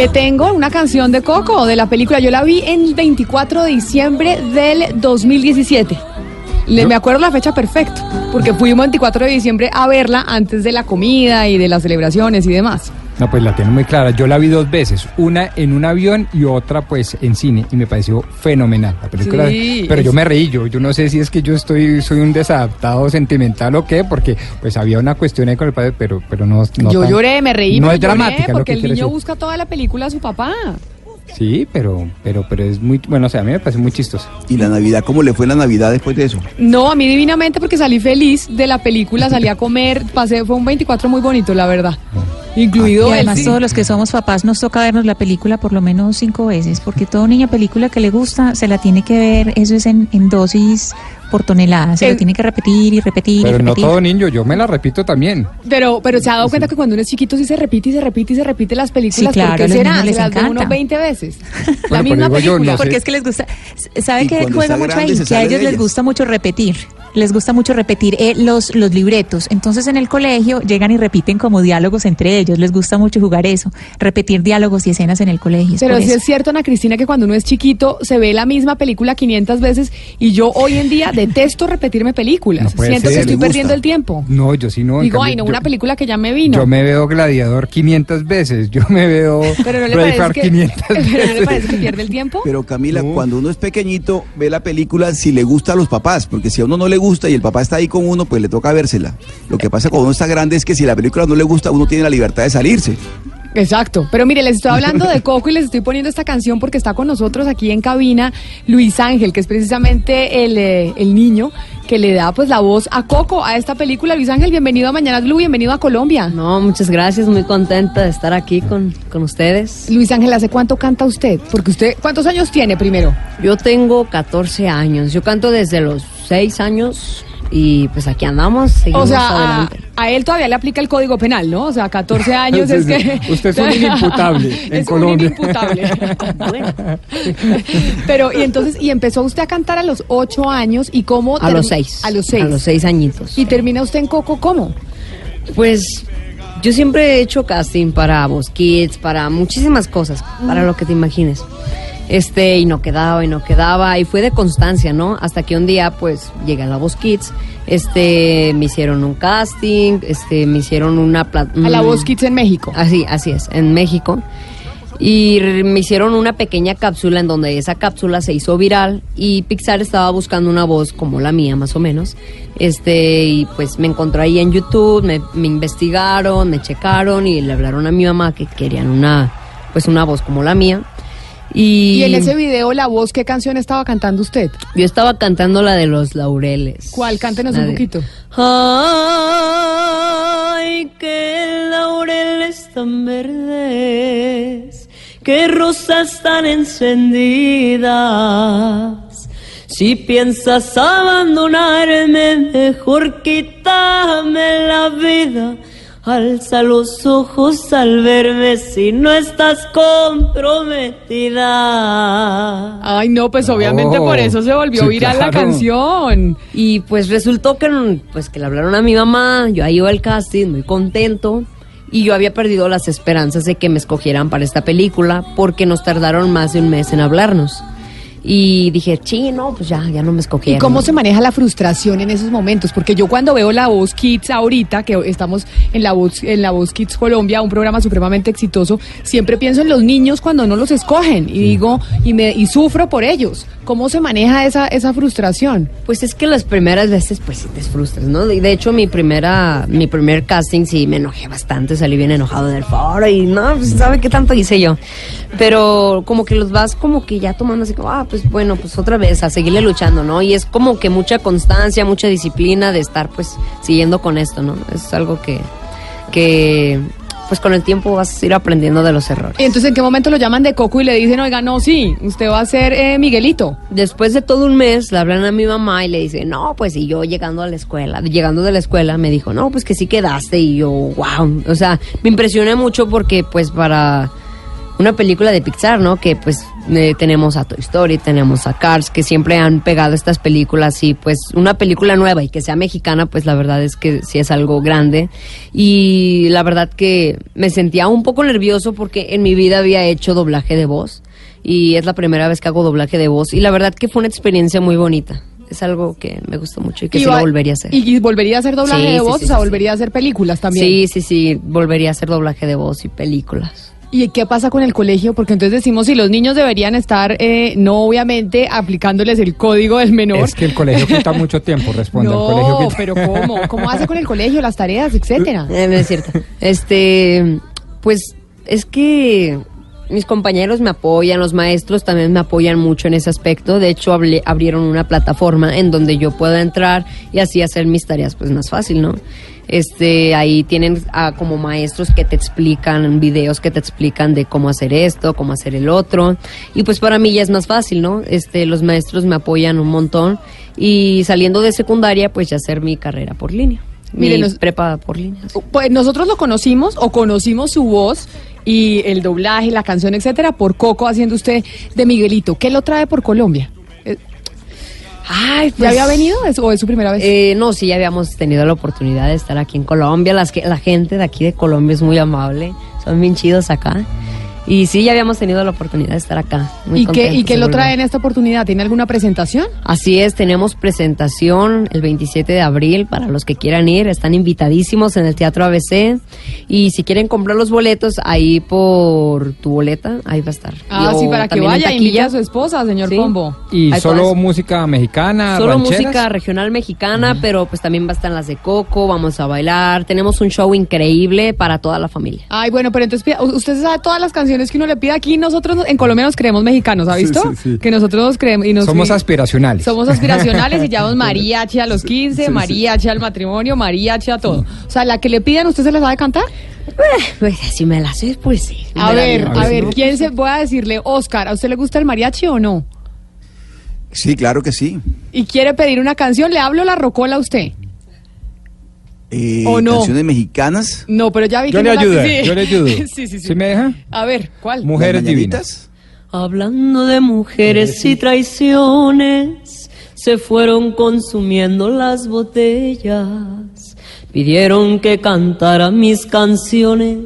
le tengo una canción de Coco, de la película. Yo la vi el 24 de diciembre del 2017. Le, me acuerdo la fecha perfecto, porque fuimos 24 de diciembre a verla antes de la comida y de las celebraciones y demás. No, pues la tengo muy clara. Yo la vi dos veces, una en un avión y otra pues en cine y me pareció fenomenal la película. Sí, pero yo me reí, yo, yo no sé si es que yo estoy soy un desadaptado sentimental o qué, porque pues había una cuestión ahí con el padre, pero pero no, no yo tan- lloré, me reí, No es lloré dramática, lo porque que el niño decir. busca toda la película a su papá. Sí, pero pero pero es muy bueno, o sea, a mí me parece muy chistoso. ¿Y la Navidad? ¿Cómo le fue la Navidad después de eso? No, a mí divinamente porque salí feliz de la película, salí a comer, pasé, fue un 24 muy bonito, la verdad. Incluido Y además sí. todos los que somos papás nos toca vernos la película por lo menos cinco veces, porque toda niña película que le gusta se la tiene que ver, eso es en, en dosis por tonelada, se lo tiene que repetir y repetir y Pero no repetir. todo niño, yo me la repito también. Pero, pero se ha dado cuenta que cuando uno es chiquito sí se repite y se repite y se repite las películas. Sí, claro, ¿Por a qué los será? niños les Se las ve encanta. uno 20 veces. la misma yo, película. no sé. Porque es que les gusta, ¿sabe Y qué cuando juega mucho ahí? Que a ellos les gusta mucho repetir. Les gusta mucho repetir eh, los, los libretos. Entonces en el colegio llegan y repiten como diálogos entre ellos. Les gusta mucho jugar eso, repetir diálogos y escenas en el colegio. es Pero sí eso. es cierto, Ana Cristina, que cuando uno es chiquito se ve la misma película 500 veces y yo hoy en día detesto repetirme películas. No Siento ser. que estoy perdiendo el tiempo. No, yo sí no. Digo, cambio, ay, no, yo- una película que ya me vino. Yo me veo Gladiador 500 veces, yo me veo Pero no le parece que, 500 pero no le parece que pierde el tiempo. Pero Camila, No. cuando uno es pequeñito, ve la película si le gusta a los papás, porque si a uno no le gusta y el papá está ahí con uno, pues le toca vérsela. Lo que pasa cuando uno está grande es que si la película no le gusta, uno tiene la libertad de salirse. Exacto, pero mire, les estoy hablando de Coco y les estoy poniendo esta canción porque está con nosotros aquí en cabina Luis Ángel, que es precisamente el, eh, el niño que le da pues la voz a Coco, a esta película. Luis Ángel, bienvenido a Mañanas Blue, bienvenido a Colombia. No, muchas gracias, muy contenta de estar aquí con, con ustedes. Luis Ángel, ¿hace cuánto canta usted? Porque usted, ¿cuántos años tiene primero? Yo tengo 14 años, yo canto desde los 6 años y pues aquí andamos, seguimos O sea, a, adelante. a él todavía le aplica el código penal, ¿no? O sea, 14 años es Sí, que... Usted es un inimputable en es Colombia. un inimputable. Bueno. Pero, y entonces, y empezó usted a cantar a los 8 años, ¿y cómo? A los termi- 6. A los 6. A los 6 añitos. ¿Y termina usted en Coco cómo? Pues yo siempre he hecho casting para Voz Kids, para muchísimas cosas, para lo que te imagines. Este, y no quedaba, y no quedaba, y fue de constancia, ¿no? Hasta que un día, pues, llegué a la Voz Kids, este, me hicieron un casting, este, me hicieron una... pla- A la un- Voz Kids en México. Así, así es, en México. Y me hicieron una pequeña cápsula en donde esa cápsula se hizo viral y Pixar estaba buscando una voz como la mía, más o menos. Este, y pues me encontró ahí en YouTube, me, me investigaron, me checaron y le hablaron a mi mamá que querían una, pues una voz como la mía. Y, Y en ese video, la voz, ¿qué canción estaba cantando usted? yo estaba cantando la de los laureles. ¿Cuál? Cántenos La un de- poquito. Ay, que laureles tan verdes, que rosas tan encendidas. Si piensas abandonarme, mejor quítame la vida. Alza los ojos al verme si no estás comprometida. Ay, no, pues obviamente Oh, por eso se volvió sí, viral la canción. Y pues resultó que, pues, que le hablaron a mi mamá, yo ahí iba al casting, muy contento, y yo había perdido las esperanzas de que me escogieran para esta película porque nos tardaron más de un mes en hablarnos. Y dije, sí, no, pues ya, ya no me ¿Y escogieron. cómo se maneja la frustración en esos momentos? Porque yo cuando veo La Voz Kids ahorita, que estamos en La Voz, en la Voz Kids Colombia, un programa supremamente exitoso, siempre pienso en los niños cuando no los escogen y digo, y, me, y sufro por ellos. ¿Cómo se maneja esa, esa frustración? Pues es que las primeras veces, pues sí te frustras, ¿no? De de hecho, mi primera, mi primer casting sí me enojé bastante, salí bien enojado del foro y no, pues sabe qué tanto hice yo. Pero como que los vas como que ya tomando así como, ah, pues bueno, pues otra vez a seguirle luchando, ¿no? Y es como que mucha constancia, mucha disciplina de estar pues siguiendo con esto, ¿no? Es algo que, que pues con el tiempo vas a ir aprendiendo de los errores. Y entonces, ¿en qué momento lo llaman de Coco y le dicen, oiga, no, sí, usted va a ser eh, Miguelito? Después de todo un mes, le hablan a mi mamá y le dicen, no, pues y yo llegando a la escuela, llegando de la escuela, me dijo, no, pues que sí quedaste y yo, wow, o sea, me impresioné mucho porque pues para una película de Pixar, ¿no? Que pues Eh, tenemos a Toy Story, tenemos a Cars, que siempre han pegado estas películas y pues una película nueva y que sea mexicana, pues la verdad es que sí es algo grande. Y la verdad que me sentía un poco nervioso porque en mi vida había hecho doblaje de voz y es la primera vez que hago doblaje de voz y la verdad que fue una experiencia muy bonita. Es algo que me gustó mucho y que sí va- lo volvería a hacer. Y, volvería a hacer doblaje Sí, de voz, sí, o sea, volvería a hacer películas también. Sí, sí, sí, volvería a hacer doblaje de voz y películas. ¿Y qué pasa con el colegio? Porque entonces decimos si los niños deberían estar, eh, no obviamente aplicándoles el código del menor. Es que el colegio quita mucho tiempo, responde. el no, colegio quita- pero ¿cómo? ¿Cómo hace con el colegio, las tareas, etcétera? Eh, no es cierto. Este, pues es que mis compañeros me apoyan, los maestros también me apoyan mucho en ese aspecto. De hecho, hablé- abrieron una plataforma en donde yo pueda entrar y así hacer mis tareas pues más fácil, ¿no? Este, ahí tienen ah, como maestros que te explican, videos que te explican de cómo hacer esto, cómo hacer el otro. Y pues para mí ya es más fácil, ¿no? Este, los maestros me apoyan un montón y saliendo de secundaria pues ya hacer mi carrera por línea. Mire, mi nos- prepa por línea. sí. Pues nosotros lo conocimos o conocimos su voz y el doblaje, la canción, etcétera, por Coco haciendo usted de Miguelito. ¿Qué lo trae por Colombia? Eh, Ay, ¿Ya había venido es- o es su primera vez? Pues, Eh, no, sí, ya habíamos tenido la oportunidad de estar aquí en Colombia. Las que, la gente de aquí de Colombia es muy amable, son bien chidos acá. Y sí, ya habíamos tenido la oportunidad de estar acá. Muy ¿Y qué, ¿Y qué lo trae en esta oportunidad? ¿Tiene alguna presentación? Así es, tenemos presentación el 27 de abril para los que quieran ir. Están invitadísimos en el Teatro ABC. Y si quieren comprar los boletos, ahí por tu boleta, ahí va a estar. Ah, sí, para que vaya, invite a su esposa, señor Sí. Pombo. Y Ahí solo música mexicana, Solo rancheras? música regional mexicana, pero pues también va a estar las de Coco, vamos a bailar. Tenemos un show increíble para toda la familia. Ay, bueno, pero entonces usted sabe todas las canciones que uno le pide aquí. Nosotros en Colombia nos creemos mexicanos, ¿ha visto? sí, sí. Que nosotros nos creemos. Y nos, Somos aspiracionales. Somos aspiracionales y llevamos mariachi a los 15, Sí, sí. mariachi al matrimonio, mariachi a todo. O sea, la que le pidan, ¿usted se la sabe cantar? Pues si me la sé, pues sí. A ver, a ver, ¿quién se voy a decirle, Oscar, ¿a usted le gusta el mariachi o no? Sí, claro que sí. Y quiere pedir una canción, ¿le hablo la rocola a usted? Eh, ¿O no? Canciones mexicanas. No, pero ya vi Yo que le no la- ayudo, sí. yo le ayudo. sí, sí, sí. ¿Sí me deja? A ver, ¿cuál? Mujeres divinas. Hablando de mujeres y traiciones, se fueron consumiendo las botellas. Pidieron que cantara mis canciones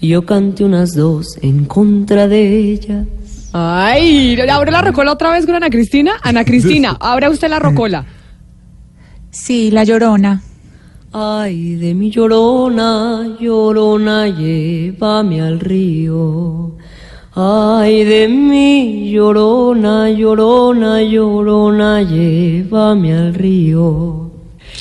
y yo canté unas dos en contra de ellas. Ay, ¿le abro la rocola otra vez con Ana Cristina? Ana Cristina, abra usted la rocola. Sí, La Llorona. Ay, de mi llorona, llorona, llévame al río. Ay, de mi llorona, llorona, llorona, llévame al río.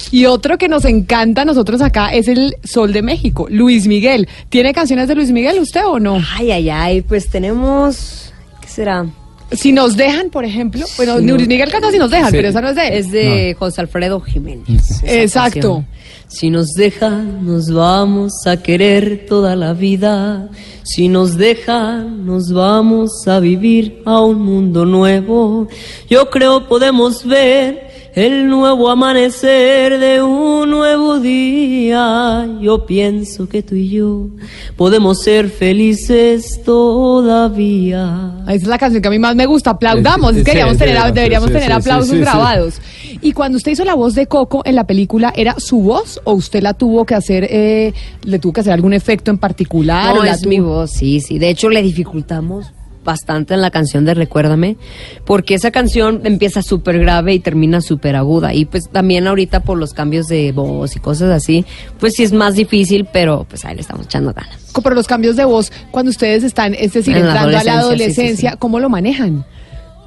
Y otro que nos encanta a nosotros acá es el Sol de México, Luis Miguel. ¿Tiene canciones de Luis Miguel usted o no? Ay, ay, ay, pues tenemos. ¿Qué será? Si nos dejan, por ejemplo, bueno, Si no- Miguel canta si nos dejan, Sí. pero esa no es de él. Es de José Alfredo Jiménez. Exacto. canción. Si nos dejan, nos vamos a querer toda la vida. Si nos dejan, nos vamos a vivir a un mundo nuevo. Yo creo podemos ver el nuevo amanecer de un nuevo día. Yo pienso que tú y yo podemos ser felices todavía. Esa es la canción que a mí más me gusta. Aplaudamos. Sí, sí, deberíamos tener, sí, deberíamos sí, tener sí, aplausos sí, sí. grabados. Y cuando usted hizo la voz de Coco en la película, ¿era su voz o usted la tuvo que hacer, eh, le tuvo que hacer algún efecto en particular? No, o la es tuvo- mi voz, sí, sí. De hecho, le dificultamos bastante en la canción de Recuérdame, porque esa canción empieza súper grave y termina súper aguda. Y pues también ahorita por los cambios de voz y cosas así, pues sí es más difícil, pero pues ahí le estamos echando ganas. Pero los cambios de voz, cuando ustedes están, es decir, En entrando a la adolescencia, sí, sí, adolescencia, sí. ¿cómo lo manejan?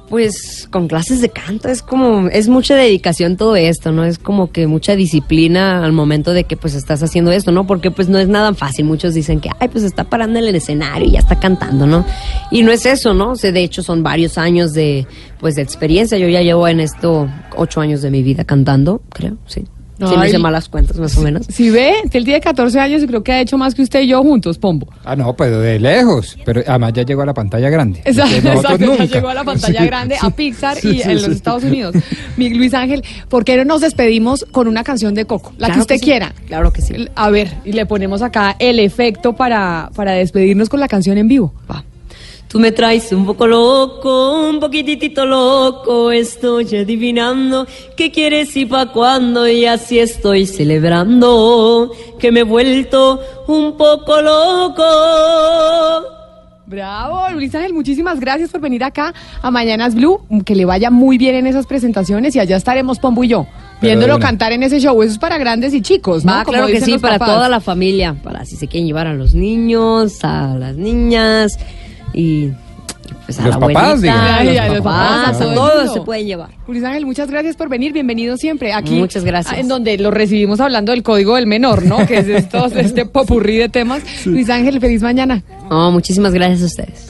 Pues con clases de canto es como, es mucha dedicación todo esto, ¿no? Es como que mucha disciplina al momento de que pues estás haciendo esto, ¿no? Porque pues no es nada fácil. Muchos dicen que, ay, pues está parando en el escenario y ya está cantando, ¿no? Y no es eso, ¿no? O sea, de hecho son varios años de, pues de experiencia. Yo ya llevo en esto ocho años de mi vida cantando, creo, sí. Si no hice malas cuentas, más o menos. Si ve, él tiene 14 años y creo que ha hecho más que usted y yo juntos, Pombo. Ah, no, pero de lejos. Pero además ya llegó a la pantalla grande. Exacto, ya llegó a la pantalla Sí, grande, sí, a Pixar sí, y sí, en sí. los Estados Unidos. Mi Luis Ángel, ¿por qué no nos despedimos con una canción de Coco? La que usted sí. quiera. Claro que sí. A ver, y le ponemos acá el efecto para, para despedirnos con la canción en vivo. Va. Tú me traes un poco loco, un poquitito loco, estoy adivinando qué quieres y pa' cuándo y así estoy celebrando que me he vuelto un poco loco. Bravo, Luis Ángel, muchísimas gracias por venir acá a Mañanas Blue. Que le vaya muy bien en esas presentaciones y allá estaremos Pombo y yo, viéndolo cantar en ese show. Eso es para grandes y chicos, ¿no? Como claro que sí, para papás. toda la familia, para si se quieren llevar a los niños, a las niñas y pues a Los la papás, abuelita, a los Ay, a los papás, papás, a a todo el todos se pueden llevar. Luis Ángel, muchas gracias por venir, bienvenido siempre aquí. Muchas gracias. ah, En donde lo recibimos hablando del código del menor, ¿no? Que es esto, este popurrí de temas. Luis Ángel, feliz mañana. No, muchísimas gracias a ustedes.